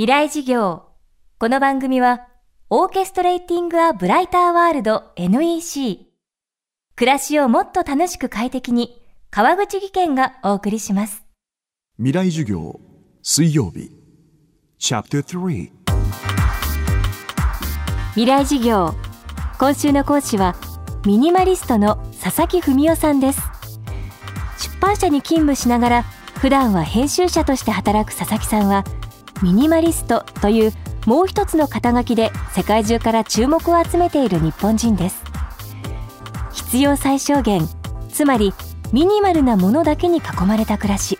未来事業。この番組はオーケストレーティング・ア・ブライター・ワールド NEC 暮らしをもっと楽しく快適に川口義賢がお送りします。未来授業水曜日。チャプター3未来事業。今週の講師はミニマリストの佐々木文夫さんです。出版社に勤務しながら普段は編集者として働く佐々木さんはミニマリストというもう一つの肩書きで世界中から注目を集めている日本人です。必要最小限つまりミニマルなものだけに囲まれた暮らし。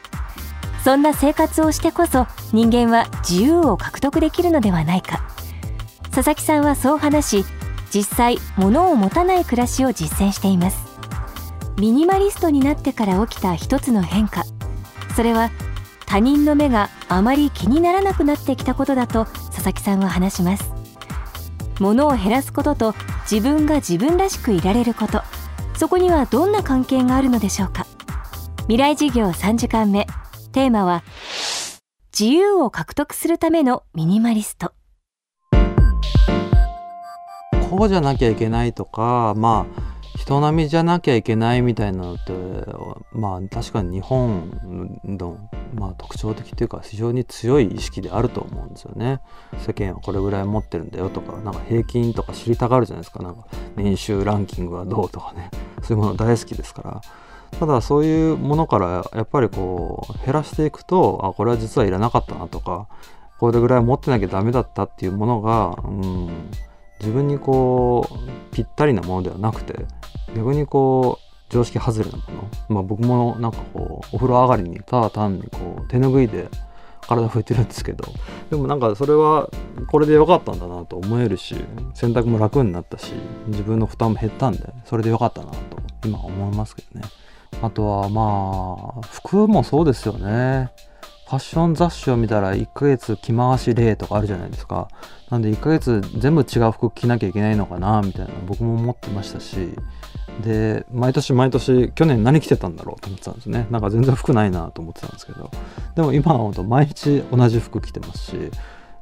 そんな生活をしてこそ人間は自由を獲得できるのではないか。佐々木さんはそう話し実際物を持たない暮らしを実践しています。ミニマリストになってから起きた一つの変化。それは他人の目があまり気にならなくなってきたことだと佐々木さんは話します。物を減らすことと自分が自分らしくいられること。そこにはどんな関係があるのでしょうか。未来事業3時間目テーマは自由を獲得するためのミニマリスト。こうじゃなきゃいけないとかまあ人並みじゃなきゃいけないみたいなのってまあ確かに日本の、まあ、特徴的というか非常に強い意識であると思うんですよね。世間はこれぐらい持ってるんだよとかなんか平均とか知りたがるじゃないですかなんか年収ランキングはどうとかねそういうもの大好きですから。ただそういうものからやっぱりこう減らしていくとあこれは実はいらなかったなとかこれぐらい持ってなきゃダメだったっていうものが、うん、自分にこうぴったりなものではなくて逆にこう常識外れなもの、まあ、僕もなんかこうお風呂上がりにただ単にこう手拭いで体拭いてるんですけどでもなんかそれはこれで良かったんだなと思えるし洗濯も楽になったし自分の負担も減ったんでそれで良かったなと今思いますけどね。あとはまあ服もそうですよね。ファッション雑誌を見たら1ヶ月着回し例とかあるじゃないですか。なんで1ヶ月全部違う服着なきゃいけないのかなみたいな僕も思ってましたしで毎年毎年去年何着てたんだろうと思ってたんですね。なんか全然服ないなと思ってたんですけど。でも今は本当毎日同じ服着てますし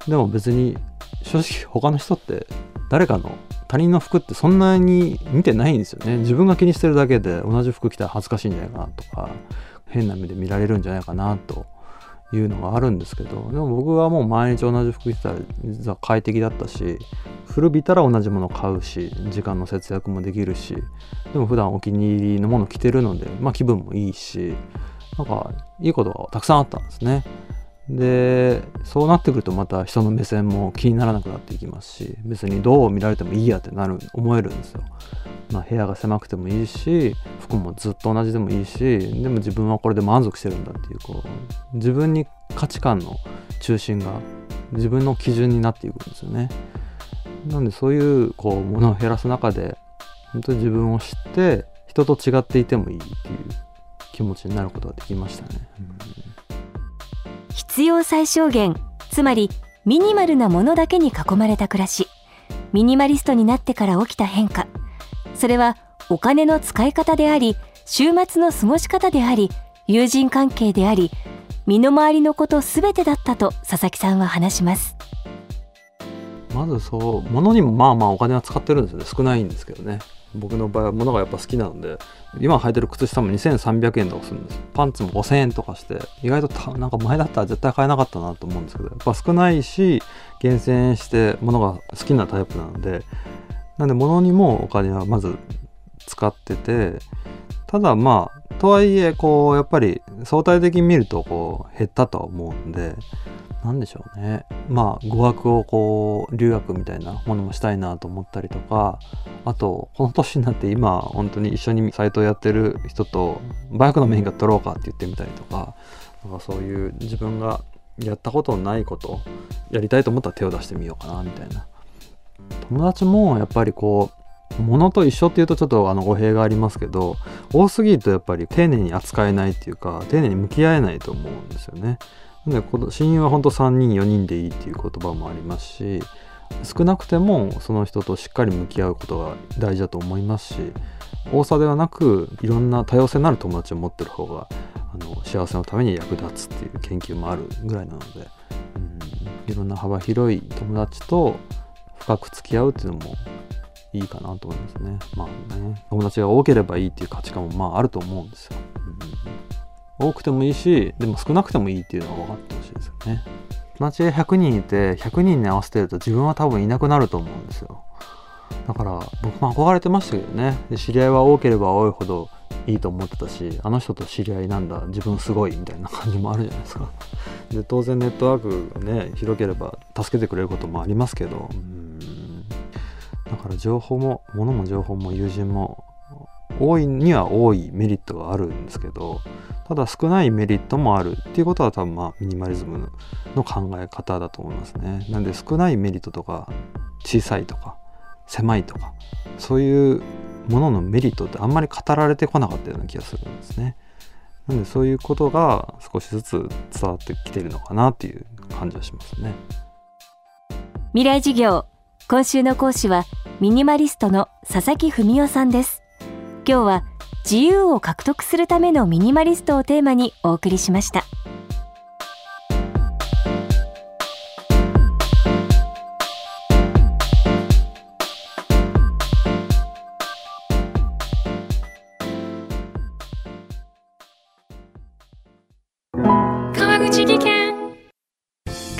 でも別に正直他の人って誰かの他人の服ってそんなに見てないんですよね。自分が気にしてるだけで同じ服着たら恥ずかしいんじゃないかなとか変な目で見られるんじゃないかなというのがあるんですけどでも僕はもう毎日同じ服着てたら実は快適だったし古びたら同じもの買うし時間の節約もできるしでも普段お気に入りのもの着てるので、まあ、気分もいいしなんかいいことがたくさんあったんですね。でそうなってくるとまた人の目線も気にならなくなっていきますし別にどう見られてもいいやってなる思えるんですよ。まあ、部屋が狭くてもいいし服もずっと同じでもいいしでも自分はこれで満足してるんだっていうこう自分に価値観の中心が自分の基準になっていくんですよね。なんでそういうこうものを減らす中で本当に自分を知って人と違っていてもいいっていう気持ちになることができましたね。うん必要最小限つまりミニマルなものだけに囲まれた暮らしミニマリストになってから起きた変化それはお金の使い方であり週末の過ごし方であり友人関係であり身の回りのこと全てだったと佐々木さんは話します。まずそう物にもまあまあお金は使ってるんですよね。少ないんですけどね。僕の場合は物がやっぱ好きなので今履いてる靴下も2300円とかするんですパンツも5000円とかして意外となんか前だったら絶対買えなかったなと思うんですけどやっぱ少ないし厳選して物が好きなタイプなのでなんで物にもお金はまず使っててただまあとはいえこうやっぱり相対的に見るとこう減ったとは思うんで何でしょうね。まあ語学をこう留学みたいなものもしたいなと思ったりとかあとこの年になって今本当に一緒にサイトをやってる人とバイクのメインが取ろうかって言ってみたりとかなんかそういう自分がやったことないことやりたいと思ったら手を出してみようかなみたいな。友達もやっぱりこう物と一緒っていうとちょっとあの語弊がありますけど多すぎるとやっぱり丁寧に扱えないっていうか丁寧に向き合えないと思うんですよね。で親友は本当3人4人でいいっていう言葉もありますし少なくてもその人としっかり向き合うことが大事だと思いますし多さではなくいろんな多様性のある友達を持ってる方があの幸せのために役立つっていう研究もあるぐらいなので、うん、いろんな幅広い友達と深く付き合うっていうのもいいかなと思いますね。まあね、友達が多ければいいっていう価値観もまああると思うんですよ。うん、多くてもいいし、でも少なくてもいいっていうのは分かってほしいですよね。友達が100人いて、100人に合わせてると自分は多分いなくなると思うんですよ。だから僕も憧れてましたけどね。で知り合いは多ければ多いほどいいと思ってたし、あの人と知り合いなんだ、自分すごいみたいな感じもあるじゃないですか。で、当然ネットワークがね、広ければ助けてくれることもありますけど、うんから情報も物も情報も友人も多いには多いメリットがあるんですけどただ少ないメリットもあるっていうことは多分まあミニマリズムの考え方だと思いますね。なんで少ないメリットとか小さいとか狭いとかそういうもののメリットってあんまり語られてこなかったような気がするんですね。なんでそういうことが少しずつ伝わってきてるのかなっていう感じはしますね。未来事業今週の講師はミニマリストの佐々木文夫さんです。今日は自由を獲得するためのミニマリストをテーマにお送りしました。